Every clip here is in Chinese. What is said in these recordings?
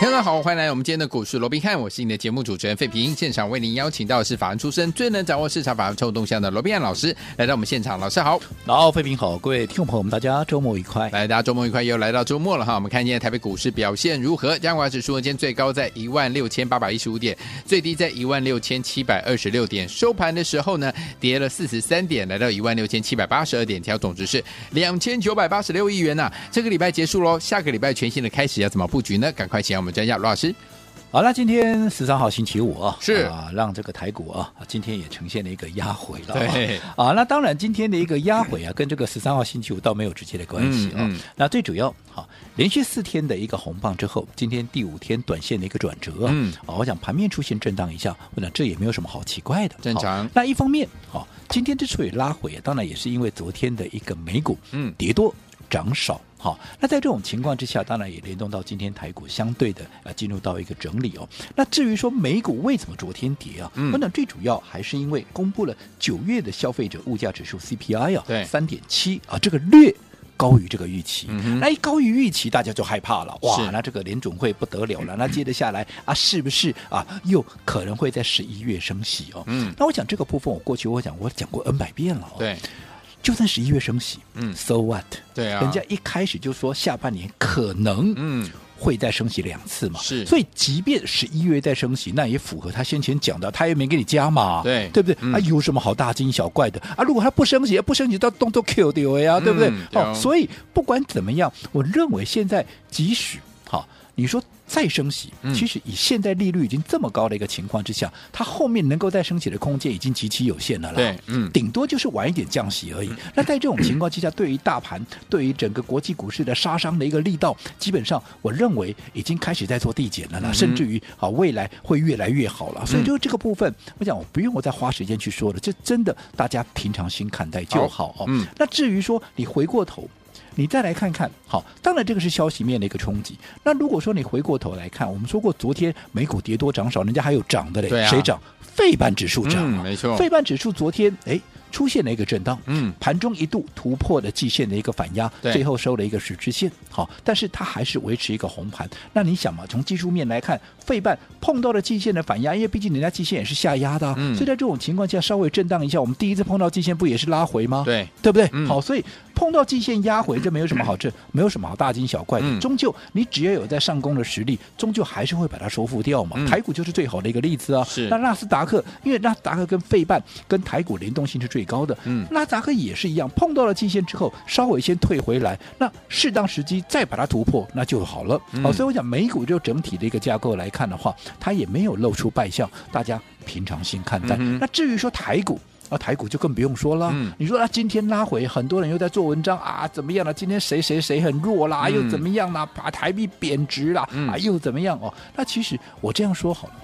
大家好，欢迎来我们今天的股市罗宾汉，我是你的节目主持人费平。现场为您邀请到的是法案出身、最能掌握市场法案臭动向的罗宾汉老师来到我们现场。老师好，老费平好，各位听众朋友们，大家周末愉快。来，大家周末愉快，又来到周末了哈。我们看今天台北股市表现如何？加权指数今天最高在一万六千八百一十五点，最低在一万六千七百二十六点。收盘的时候呢，跌了四十三点，来到一万六千七百八十二点，调总值是两千九百八十六亿元呐、这个礼拜结束喽，下个礼拜全新的开始要怎么布局呢？赶快请我们专家罗老师。好，了今天十三号星期五啊，是啊，让这个台股啊，今天也呈现了一个压回了。对啊，那当然今天的一个压回啊，跟这个十三号星期五倒没有直接的关系啊。嗯嗯、那最主要，好，连续四天的一个红棒之后，今天第五天短线的一个转折，嗯，啊，我想盘面出现震荡一下，我想这也没有什么好奇怪的，正常。那一方面，好，今天之所以拉回，当然也是因为昨天的一个美股，嗯，跌多涨少。好，那在这种情况之下，当然也联动到今天台股相对的啊进入到一个整理哦。那至于说美股为什么昨天跌啊？嗯，我想最主要还是因为公布了九月的消费者物价指数 CPI 啊，对，三点七啊，这个略高于这个预期。嗯，那一高于预期，大家就害怕了。哇，那这个联准会不得了了。那接着下来啊，是不是啊又可能会在十一月升息哦？嗯，那我想这个部分我过去我讲我讲过 N 百遍了哦。对。就算十一月升息，嗯，so what？对啊，人家一开始就说下半年可能，嗯，会再升息两次嘛，是，所以即便十一月再升息，那也符合他先前讲的，他也没给你加嘛，对，对不对？嗯、啊，有什么好大惊小怪的啊？如果他不升息，不升息到动都 Q 掉呀，对不对？嗯、哦，所以不管怎么样，我认为现在即使好，你说。再升息，其实以现在利率已经这么高的一个情况之下，嗯、它后面能够再升息的空间已经极其有限了啦。对，嗯，顶多就是晚一点降息而已。嗯、那在这种情况之下，对于大盘，对于整个国际股市的杀伤的一个力道，基本上我认为已经开始在做递减了啦，嗯、甚至于啊未来会越来越好了。所以就这个部分，嗯、我想我不用我再花时间去说了，这真的大家平常心看待就好哦。嗯，那至于说你回过头。你再来看看，好，当然这个是消息面的一个冲击。那如果说你回过头来看，我们说过昨天美股跌多涨少，人家还有涨的嘞，啊、谁涨？费半指数涨、啊嗯，没错，费半指数昨天哎。出现了一个震荡，嗯，盘中一度突破了季线的一个反压，对最后收了一个十字线，好，但是它还是维持一个红盘。那你想嘛，从技术面来看，费半碰到了季线的反压，因为毕竟人家季线也是下压的、啊，嗯，所以在这种情况下稍微震荡一下，我们第一次碰到季线不也是拉回吗？对，对不对？嗯、好，所以碰到季线压回，这没有什么好，这没有什么好大惊小怪的。嗯、终究你只要有在上攻的实力，终究还是会把它收复掉嘛。嗯、台股就是最好的一个例子啊。是，那纳斯达克，因为纳斯达克跟费半跟台股联动性是最高的，嗯。那扎克也是一样，碰到了季线之后，稍微先退回来，那适当时机再把它突破，那就好了。哦，所以我讲美股就整体的一个架构来看的话，它也没有露出败相，大家平常心看待。嗯、那至于说台股啊，台股就更不用说了。嗯、你说啊，今天拉回，很多人又在做文章啊，怎么样了？今天谁谁谁很弱啦，嗯、又怎么样啦？把台币贬值啦，嗯、啊，又怎么样？哦，那其实我这样说好了，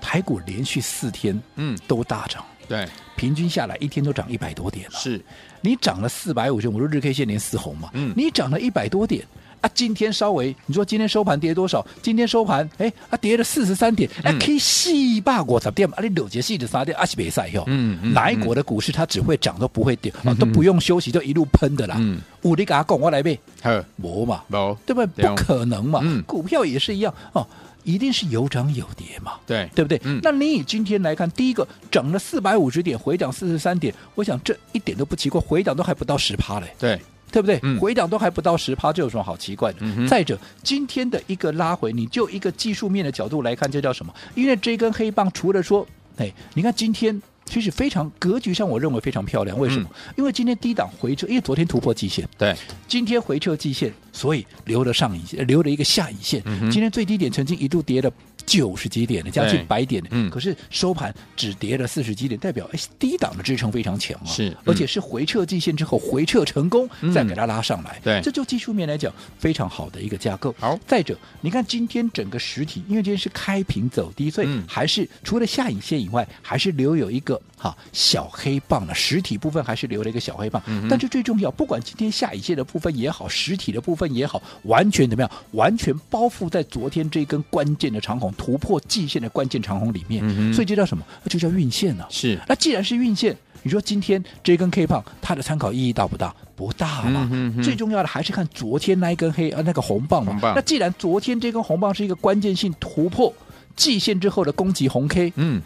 台股连续四天嗯都大涨。对，平均下来一天都涨一百多点了。是，你涨了四百五十，我说日 K 线连四红嘛。嗯，你涨了一百多点啊，今天稍微你说今天收盘跌多少？今天收盘哎啊跌了四十三点，哎 K 细霸过十点啊，你六节细的三点啊是别赛哟。嗯嗯，哪一国的股市它只会涨都不会跌啊，都不用休息就一路喷的啦。嗯，我你给他讲我来呗，呵，没嘛，没，对不对？不可能嘛。嗯，股票也是一样哦。一定是有涨有跌嘛，对对不对？嗯，那你以今天来看，第一个涨了四百五十点，回涨四十三点，我想这一点都不奇怪，回涨都还不到十趴嘞，对对不对？嗯，回涨都还不到十趴，这有什么好奇怪的？嗯，再者，今天的一个拉回，你就一个技术面的角度来看，这叫什么？因为这根黑棒除了说，哎，你看今天。其实非常格局上，我认为非常漂亮。为什么？嗯、因为今天低档回撤，因为昨天突破季线，对，今天回撤季线，所以留了上影线，留了一个下影线。嗯、今天最低点曾经一度跌了九十几点的，将近百点的，嗯，可是收盘只跌了四十几点，代表哎，低档的支撑非常强啊，是，嗯、而且是回撤季线之后回撤成功，嗯、再给它拉上来，对，这就技术面来讲非常好的一个架构。好，再者，你看今天整个实体，因为今天是开平走低，所以还是除了下影线以外，还是留有一个哈小黑棒了，实体部分还是留了一个小黑棒，嗯、但是最重要，不管今天下一线的部分也好，实体的部分也好，完全怎么样？完全包覆在昨天这根关键的长红突破季线的关键长红里面，嗯、所以这叫什么？就叫运线呢、啊？是。那既然是运线，你说今天这根 K 棒它的参考意义大不大？不大嘛。嗯、哼哼最重要的还是看昨天那一根黑呃那个红棒嘛。棒那既然昨天这根红棒是一个关键性突破季线之后的攻击红 K，嗯。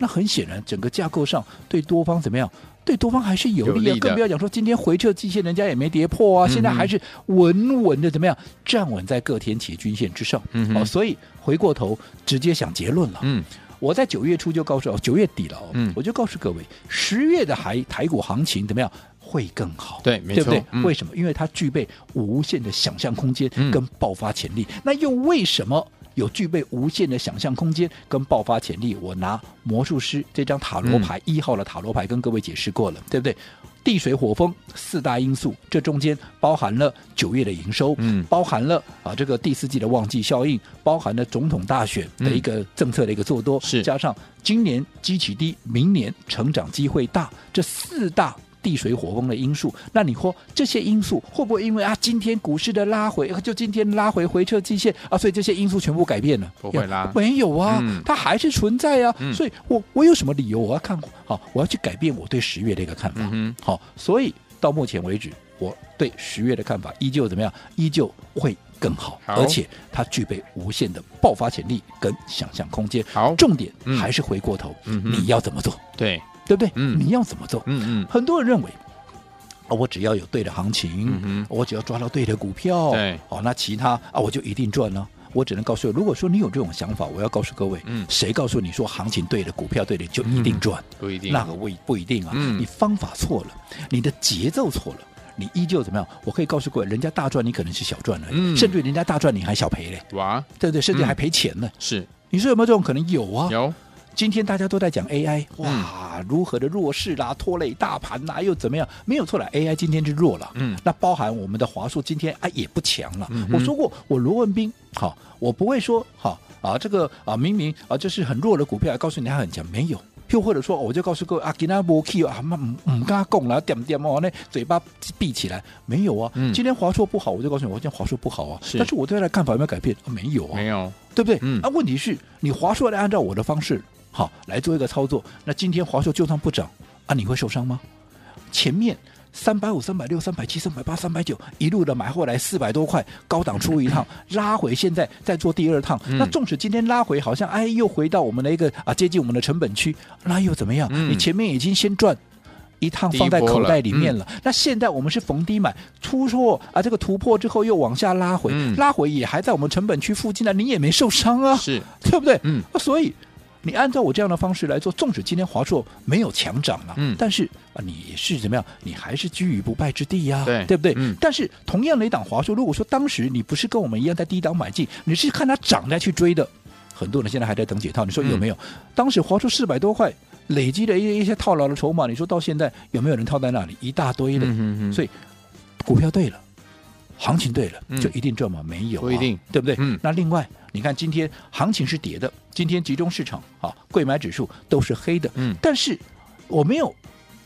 那很显然，整个架构上对多方怎么样？对多方还是有利啊，利更不要讲说今天回撤季线，人家也没跌破啊，嗯、现在还是稳稳的怎么样？站稳在各天期均线之上。嗯，哦，所以回过头直接想结论了。嗯，我在九月初就告诉哦，九月底了哦，嗯，我就告诉各位，十月的台台股行情怎么样？会更好。对，没错。对不对？嗯、为什么？因为它具备无限的想象空间跟爆发潜力。嗯、那又为什么？有具备无限的想象空间跟爆发潜力，我拿魔术师这张塔罗牌一、嗯、号的塔罗牌跟各位解释过了，对不对？地水火风四大因素，这中间包含了九月的营收，嗯，包含了啊这个第四季的旺季效应，包含了总统大选的一个政策的一个做多，是、嗯、加上今年基期低，明年成长机会大，这四大。地水火风的因素，那你说这些因素会不会因为啊今天股市的拉回，就今天拉回回撤季线啊，所以这些因素全部改变了？不会啦，没有啊，嗯、它还是存在啊。嗯、所以我我有什么理由我要看好，我要去改变我对十月的一个看法？嗯、好，所以到目前为止，我对十月的看法依旧怎么样？依旧会更好，好而且它具备无限的爆发潜力跟想象空间。好，重点还是回过头，嗯、你要怎么做？对。对不对？嗯，你要怎么做？嗯嗯，很多人认为，啊，我只要有对的行情，嗯，我只要抓到对的股票，对，哦，那其他啊，我就一定赚了。我只能告诉你，如果说你有这种想法，我要告诉各位，嗯，谁告诉你说行情对的股票对的就一定赚？不一定，那个不不一定啊。你方法错了，你的节奏错了，你依旧怎么样？我可以告诉各位，人家大赚，你可能是小赚了，嗯，甚至于人家大赚，你还小赔嘞，哇，对不对？甚至还赔钱呢。是，你说有没有这种可能？有啊，有。今天大家都在讲 AI，哇，如何的弱势啦，拖累大盘啦，又怎么样？没有错了，AI 今天就弱了，嗯，那包含我们的华硕今天啊也不强了。嗯、我说过，我罗文斌，好，我不会说，好啊，这个啊明明啊这是很弱的股票，告诉你它很强，没有。又或者说，我就告诉各位啊，给他波 Q 啊，唔唔跟他讲了，点点哦，那嘴巴闭起来，没有啊。嗯、今天华硕不好，我就告诉你，我今天华硕不好啊。是但是我对他的看法有没有改变？啊、没有啊，没有，对不对？嗯。那、啊、问题是你华硕来按照我的方式。好，来做一个操作。那今天华硕就算不涨啊，你会受伤吗？前面三百五、三百六、三百七、三百八、三百九，一路的买回来四百多块，高档出一趟，拉回，现在再做第二趟。嗯、那纵使今天拉回，好像哎又回到我们的一个啊接近我们的成本区，那又怎么样？嗯、你前面已经先赚一趟放在口袋里面了。了嗯、那现在我们是逢低买，出错啊，这个突破之后又往下拉回，嗯、拉回也还在我们成本区附近呢，你也没受伤啊，是对不对？嗯，所以。你按照我这样的方式来做，纵使今天华硕没有强涨了，嗯，但是啊，你是怎么样？你还是居于不败之地呀，啊，对，对不对？嗯。但是同样的一档华硕，如果说当时你不是跟我们一样在低档买进，你是看它涨再去追的，很多人现在还在等解套。你说有没有？嗯，当时华硕四百多块累积的一一些套牢的筹码，你说到现在有没有人套在那里？一大堆的。所以股票对了，行情对了，就一定赚吗？没有，啊，不一定，对不对？嗯。那另外。你看，今天行情是跌的，今天集中市场啊，贵买指数都是黑的。嗯，但是我没有，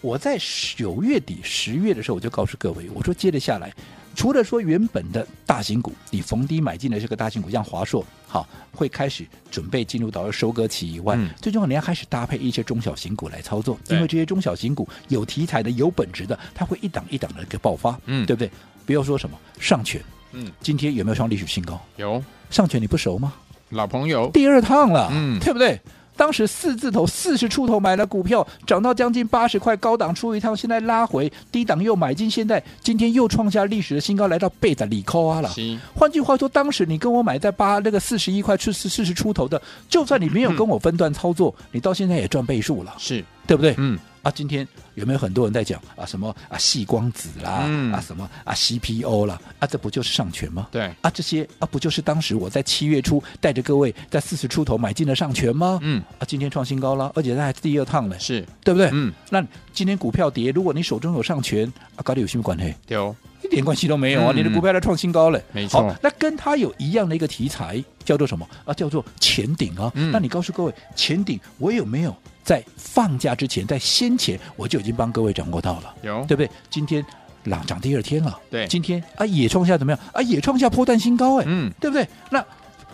我在九月底、十月的时候，我就告诉各位，我说接着下来，除了说原本的大型股，你逢低买进的这个大型股，像华硕，好，会开始准备进入到收割期以外，嗯、最重要你要开始搭配一些中小型股来操作，因为这些中小型股有题材的、有本质的，它会一档一档的一个爆发，嗯，对不对？不要说什么上权，嗯，今天有没有创历史新高？有。上权你不熟吗？老朋友，第二趟了，嗯，对不对？当时四字头四十出头买了股票，涨到将近八十块，高档出一趟，现在拉回低档又买进，现在今天又创下历史的新高，来到贝达里扣啊了。是换句话说，当时你跟我买在八那个四十一块出四四十出头的，就算你没有跟我分段操作，嗯、你到现在也赚倍数了，是对不对？嗯。啊，今天有没有很多人在讲啊？什么啊？细光子啦，嗯、啊什么啊？CPO 啦，啊这不就是上权吗？对，啊这些啊不就是当时我在七月初带着各位在四十出头买进了上权吗？嗯，啊今天创新高了，而且它还是第二趟呢，是对不对？嗯，那今天股票跌，如果你手中有上权，啊，跟你有什么关系？有，一点关系都没有啊！嗯、你的股票在创新高了，没错。那跟它有一样的一个题材，叫做什么啊？叫做前顶啊！嗯、那你告诉各位，前顶我有没有？在放假之前，在先前我就已经帮各位掌握到了，有对不对？今天涨涨第二天了，对，今天啊也创下怎么样啊？也创下破断新高哎，嗯，对不对？那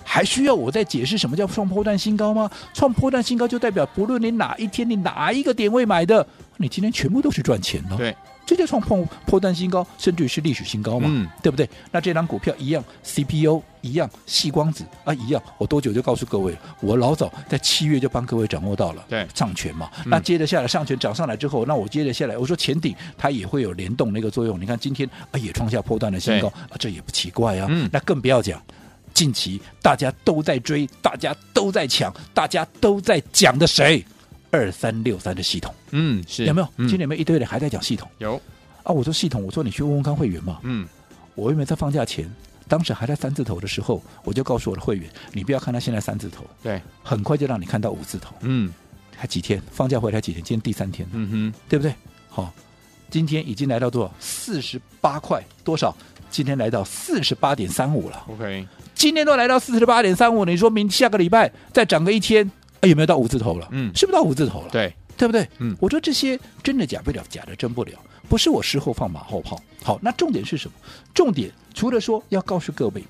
还需要我再解释什么叫创破断新高吗？创破断新高就代表不论你哪一天你哪一个点位买的，你今天全部都是赚钱的，对。这就创破破断新高，甚至于是历史新高嘛，嗯、对不对？那这张股票一样，CPU 一样，细光子啊一样，我多久就告诉各位，我老早在七月就帮各位掌握到了，对，上权嘛。嗯、那接着下来上权涨上来之后，那我接着下来，我说前顶它也会有联动那个作用。你看今天啊也创下破断的新高啊，这也不奇怪啊。嗯、那更不要讲，近期大家都在追，大家都在抢，大家都在讲的谁？二三六三的系统，嗯，是有没有？嗯、今天有没有一堆人还在讲系统？有。啊！我说系统，我说你去问问看会员嘛。嗯，我因为在放假前，当时还在三字头的时候，我就告诉我的会员，你不要看他现在三字头，对，很快就让你看到五字头。嗯，还几天？放假回来几天？今天第三天，嗯哼，对不对？好、哦，今天已经来到多少？四十八块多少？今天来到四十八点三五了。OK，今天都来到四十八点三五，你说明下个礼拜再涨个一天，哎，有没有到五字头了？嗯，是不是到五字头了？对，对不对？嗯，我说这些真的假不了，假的真不了。不是我事后放马后炮，好，那重点是什么？重点除了说要告诉各位，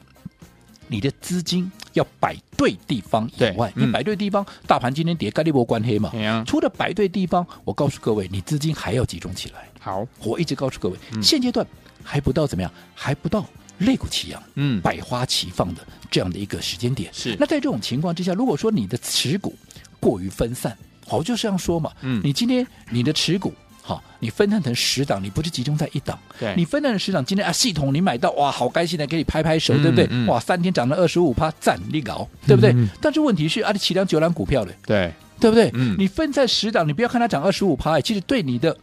你的资金要摆对地方以外，嗯、你摆对地方，大盘今天跌，跟你没关黑嘛。啊、除了摆对地方，我告诉各位，你资金还要集中起来。好，我一直告诉各位，嗯、现阶段还不到怎么样，还不到肋骨齐扬，嗯，百花齐放的这样的一个时间点。是，那在这种情况之下，如果说你的持股过于分散，好，就这样说嘛，嗯，你今天你的持股。好，你分散成十档，你不是集中在一档？对，你分散成十档，今天啊，系统你买到哇，好开心的，给你拍拍手，嗯、对不对？嗯、哇，三天涨了二十五趴，赞你搞，对不对？嗯、但是问题是啊，你起两九档股票嘞，对，对不对？嗯，你分在十档，你不要看它涨二十五趴，其实对你的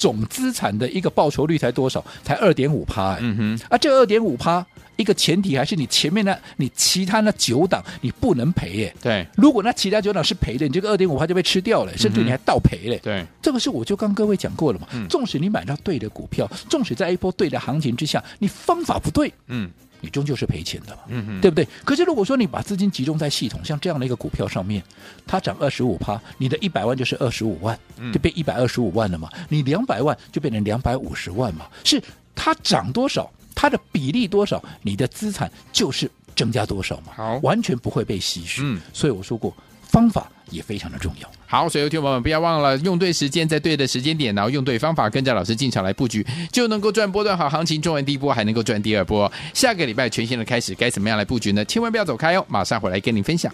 总资产的一个报酬率才多少？才二点五趴，嗯哼，啊，这二点五趴。一个前提还是你前面那，你其他那九档你不能赔耶。对，如果那其他九档是赔的，你这个二点五趴就被吃掉了，甚至你还倒赔嘞。对，这个是我就跟各位讲过了嘛。嗯，纵使你买到对的股票，纵使在一波对的行情之下，你方法不对，嗯，你终究是赔钱的嘛。对不对？可是如果说你把资金集中在系统像这样的一个股票上面，它涨二十五趴，你的一百万就是二十五万，就变一百二十五万了嘛。你两百万就变成两百五十万嘛。是它涨多少？它的比例多少，你的资产就是增加多少嘛？好，完全不会被稀释。嗯，所以我说过，方法也非常的重要。好，所以有听众朋友们不要忘了用对时间，在对的时间点，然后用对方法，跟着老师进场来布局，就能够赚波段好行情，赚完第一波还能够赚第二波。下个礼拜全新的开始，该怎么样来布局呢？千万不要走开哦，马上回来跟您分享。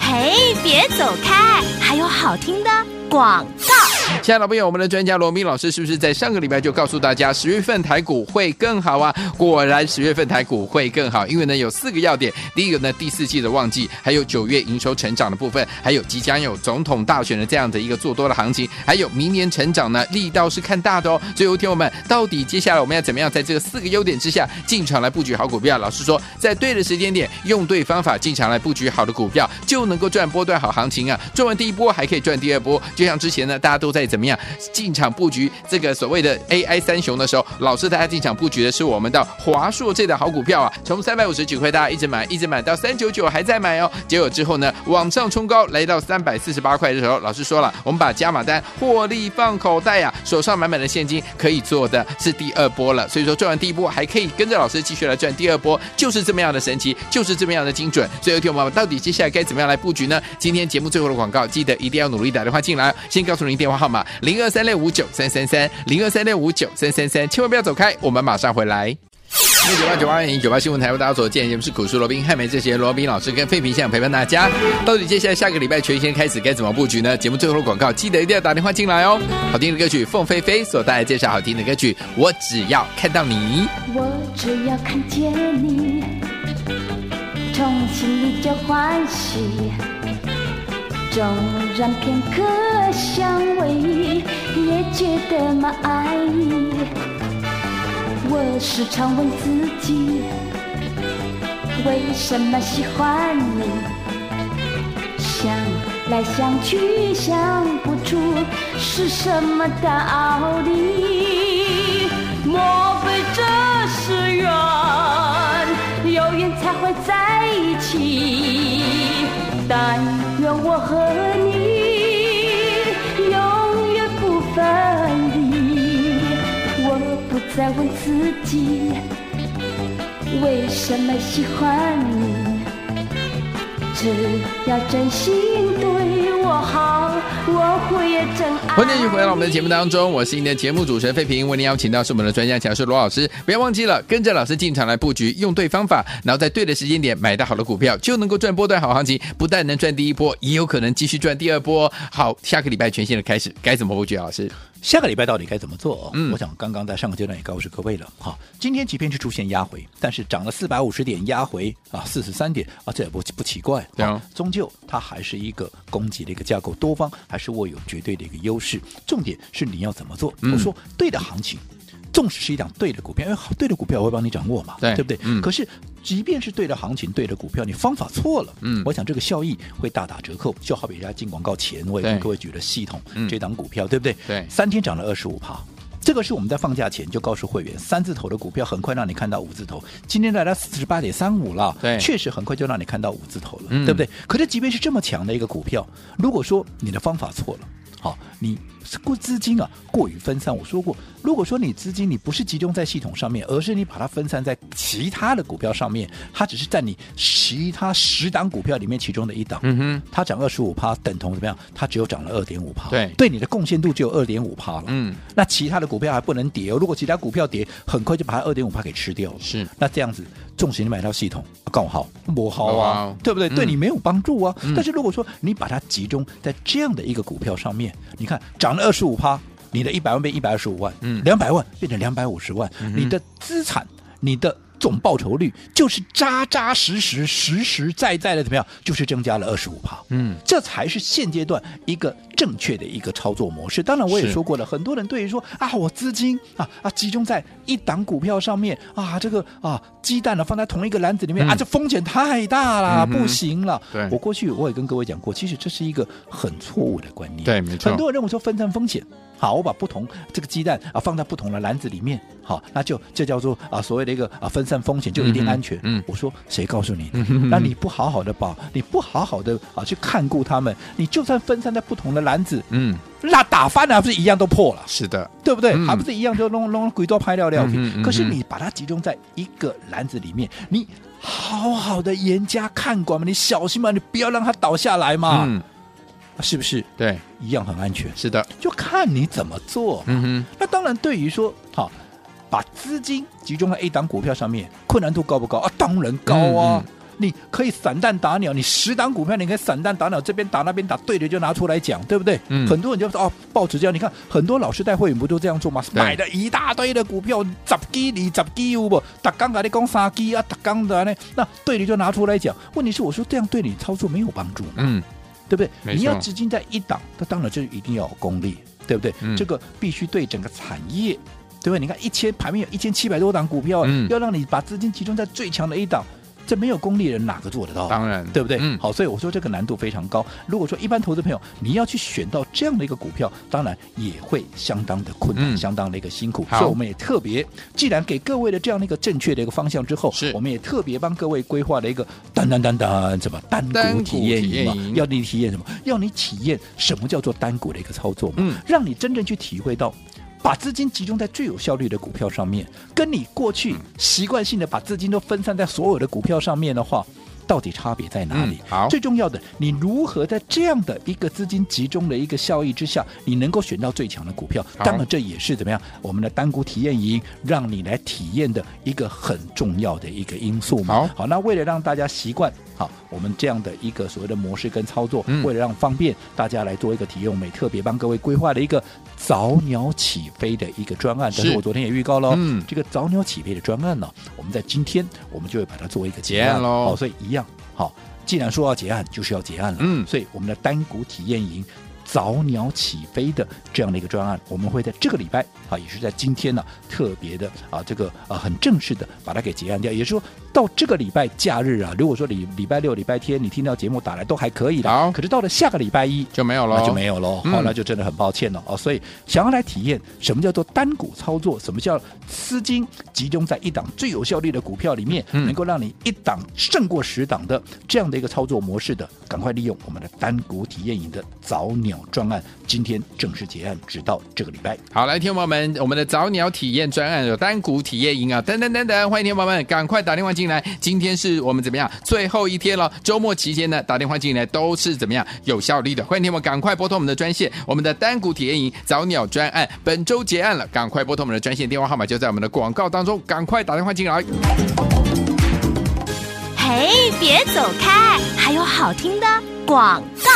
嘿，别走开，还有好听的广告。亲爱的朋友，我们的专家罗明老师是不是在上个礼拜就告诉大家，十月份台股会更好啊？果然，十月份台股会更好，因为呢有四个要点。第一个呢，第四季的旺季，还有九月营收成长的部分，还有即将有总统大选的这样的一个做多的行情，还有明年成长呢力道是看大的哦。所以，有听我们，到底接下来我们要怎么样在这个四个优点之下进场来布局好股票？老师说，在对的时间点，用对方法进场来布局好的股票，就能够赚波段好行情啊！赚完第一波还可以赚第二波，就像之前呢，大家都在。怎么样进场布局这个所谓的 AI 三雄的时候，老师带大家进场布局的是我们的华硕这的好股票啊，从三百五十九块大家一直买一直买到三九九还在买哦，结果之后呢往上冲高来到三百四十八块的时候，老师说了，我们把加码单获利放口袋、啊，手上满满的现金可以做的是第二波了，所以说赚完第一波还可以跟着老师继续来赚第二波，就是这么样的神奇，就是这么样的精准。所以有听我们到底接下来该怎么样来布局呢？今天节目最后的广告，记得一定要努力打电话进来，先告诉您电话号码。零二三六五九三三三，零二三六五九三三三，千万不要走开，我们马上回来。九八九八零九八新闻台为大家所见，节目是股市罗宾汉梅这些罗宾老师跟费平现场陪伴大家。到底接下来下个礼拜全新开始该怎么布局呢？节目最后的广告，记得一定要打电话进来哦。好听的歌曲，凤飞飞所带来介绍好听的歌曲，我只要看到你，我只要看见你，从心里就欢喜。纵然片刻相偎，也觉得蛮爱意。我时常问自己，为什么喜欢你？想来想去想不出是什么道理。莫非这是缘，有缘才会在一起？但愿我和你永远不分离。我不再问自己为什么喜欢你，只要真心对我好，我会真爱。欢迎继续回到我们的节目当中，我是您的节目主持人费平，为您邀请到是我们的专家讲师罗老师。不要忘记了，跟着老师进场来布局，用对方法，然后在对的时间点买到好的股票，就能够赚波段好行情。不但能赚第一波，也有可能继续赚第二波。好，下个礼拜全新的开始，该怎么布局？老师，下个礼拜到底该怎么做？嗯我想刚刚在上个阶段也告诉各位了。哈，今天即便是出现压回，但是涨了四百五十点，压回啊四十三点啊，这也不不奇怪。对啊终究它还是一个供给的一个架构，多方还是握有绝对的一个优势。重点是你要怎么做？嗯我说对的行情。纵使是一档对的股票，因为对的股票我会帮你掌握嘛，对不对？嗯可是即便是对的行情、对的股票，你方法错了，嗯我想这个效益会大打折扣。就好比人家进广告前，我也跟各位举了系统嗯这档股票，对不对？对三天涨了二十五趴。这个是我们在放假前就告诉会员，三字头的股票很快让你看到五字头，今天来到四十八点三五了，对确实很快就让你看到五字头了，嗯对不对？可是即便是这么强的一个股票，如果说你的方法错了，好，你过资金啊过于分散，我说过，如果说你资金你不是集中在系统上面，而是你把它分散在其他的股票上面，它只是在你其他十档股票里面其中的一档，嗯哼，它涨二十五趴，等同怎么样？它只有涨了二点五趴，对对你的贡献度只有二点五趴了，嗯，那其他的股票还不能跌哦。如果其他股票跌，很快就把它二点五趴给吃掉了。是那这样子，纵使你买到系统更好，不好好啊，啊对不对？嗯对你没有帮助啊。嗯但是如果说你把它集中在这样的一个股票上面，你看涨了二十五趴，你的一百万变一百二十五万，嗯两百万变成两百五十万，嗯你的资产，你的。总报酬率就是扎扎实实、实实在在的怎么样？就是增加了二十五趴。嗯，这才是现阶段一个正确的一个操作模式。当然，我也说过了，很多人对于说啊，我资金啊啊集中在一档股票上面啊，这个啊鸡蛋呢放在同一个篮子里面、嗯啊，这风险太大了，嗯不行了。对我过去我也跟各位讲过，其实这是一个很错误的观念。对没错很多人认为说分散风险。好，我把不同这个鸡蛋啊放在不同的篮子里面，好，那就这叫做啊所谓的一个啊分散风险就一定安全。嗯嗯。我说谁告诉你？的？嗯那你不好好的保，你不好好的啊去看顾他们，你就算分散在不同的篮子，嗯，那打翻了，不是一样都破了，是的，对不对？嗯。还不是一样就弄弄鬼都拍料料嗯嗯可是你把它集中在一个篮子里面，你好好的严加看管嘛，你小心嘛，你不要让它倒下来嘛，嗯，是不是对，一样很安全？是的，就看你怎么做。嗯哼，那当然，对于说好。把资金集中在 A 档股票上面，困难度高不高啊？当然高啊！嗯嗯你可以散弹打鸟，你十档股票你可以散弹打鸟，这边打那边打，对的就拿出来讲，对不对？嗯很多人就说哦，报纸这样，你看很多老师带会员不都这样做吗？买了一大堆的股票，十几、二十几有不？打刚才你讲三几啊，打刚的呢，那对的就拿出来讲。问题是我说这样对你操作没有帮助嘛，嗯，对不对？你要资金在一档，那当然就一定要有功力，对不对？嗯这个必须对整个产业。对不对？你看一千盘面有一千七百多档股票，嗯要让你把资金集中在最强的一档，这没有功利的人哪个做得到？当然，对不对？嗯，好，所以我说这个难度非常高。如果说一般投资朋友你要去选到这样的一个股票，当然也会相当的困难，嗯相当的一个辛苦。所以我们也特别，既然给各位的这样的一个正确的一个方向之后，是我们也特别帮各位规划了一个单单单单什么单单股股体验营嘛，要你体验什么？要你体验什么叫做单股的一个操作嘛？嗯让你真正去体会到。把资金集中在最有效率的股票上面，跟你过去习惯性的把资金都分散在所有的股票上面的话，到底差别在哪里？嗯好最重要的，你如何在这样的一个资金集中的一个效益之下，你能够选到最强的股票？好当然，这也是怎么样？我们的单股体验营让你来体验的一个很重要的一个因素嘛。好好，那为了让大家习惯好我们这样的一个所谓的模式跟操作，嗯为了让方便大家来做一个体验，我们也特别帮各位规划了一个早鸟起飞的一个专案。但是是我昨天也预告了，嗯这个早鸟起飞的专案呢，我们在今天我们就会把它做一个结结案喽好，所以一样好。既然说要结案，就是要结案了。嗯所以我们的单股体验营早鸟起飞的这样的一个专案，我们会在这个礼拜啊，也是在今天呢，特别的啊，这个啊很正式的把它给结案掉。也就是说到这个礼拜假日啊，如果说礼礼拜六、礼拜天你听到节目打来都还可以的，好，可是到了下个礼拜一就没有了，就没有了，好，那就真的很抱歉了哦。所以想要来体验什么叫做单股操作，什么叫资金集中在一档最有效率的股票里面，能够让你一档胜过十档的这样的一个操作模式的，赶快利用我们的单股体验营的早鸟专案，今天正式结案，直到这个礼拜。好，来，听众朋友们，我们的早鸟体验专案有单股体验营啊，等等等等，欢迎听众朋友们赶快打电话进来。今天是我们怎么样最后一天了？周末期间呢，打电话进来都是怎么样有效率的？欢迎听众们赶快拨通我们的专线，我们的单股体验营早鸟专案本周结案了，赶快拨通我们的专线电话号码，就在我们的广告当中，赶快打电话进来。嘿，别走开，还有好听的广告。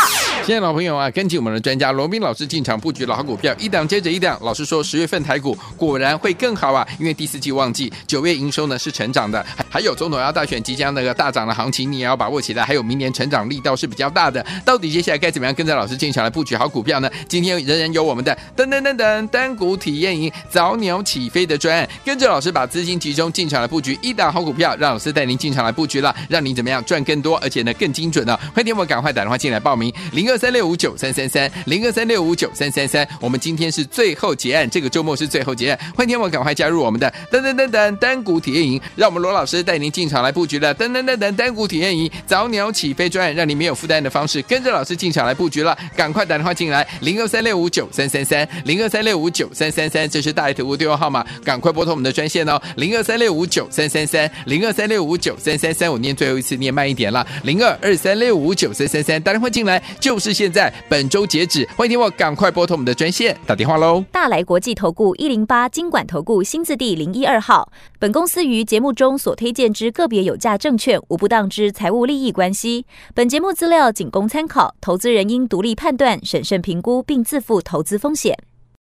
亲爱的老朋友啊，跟紧我们的专家罗宾老师进场布局老好股票，一档接着一档。老师说，十月份台股果然会更好啊，因为第四季旺季，九月营收呢是成长的，还有总统要大选即将那个大涨的行情，你也要把握起来。还有明年成长力道是比较大的，到底接下来该怎么样跟着老师进场来布局好股票呢？今天仍然有我们的噔噔噔噔单股体验营早鸟起飞的专案，跟着老师把资金集中进场来布局一档好股票，让老师带您进场来布局了，让您怎么样赚更多，而且呢更精准呢、哦？欢迎我赶快打电话进来报名零二。三六五九三三三零二三六五九三三三，我们今天是最后结案，这个周末是最后结案，欢迎天王赶快加入我们的噔噔噔噔单股体验营，让我们罗老师带您进场来布局了。噔噔噔噔单股体验营早鸟起飞专案，让你没有负担的方式跟着老师进场来布局了，赶快打电话进来零二三六五九三三三零二三六五九三三三，这是大爱投顾电话号码，赶快拨通我们的专线哦零二三六五九三三三零二三六五九三三三，我念最后一次念慢一点了零二二三六五九三三三，打电话进来就是。是现在本周截止，欢迎听我赶快拨通我们的专线打电话喽。大来国际投顾一零八金管投顾新字第零一二号。本公司于节目中所推荐之个别有价证券无不当之财务利益关系。本节目资料仅供参考，投资人应独立判断、审慎评估，并自负投资风险。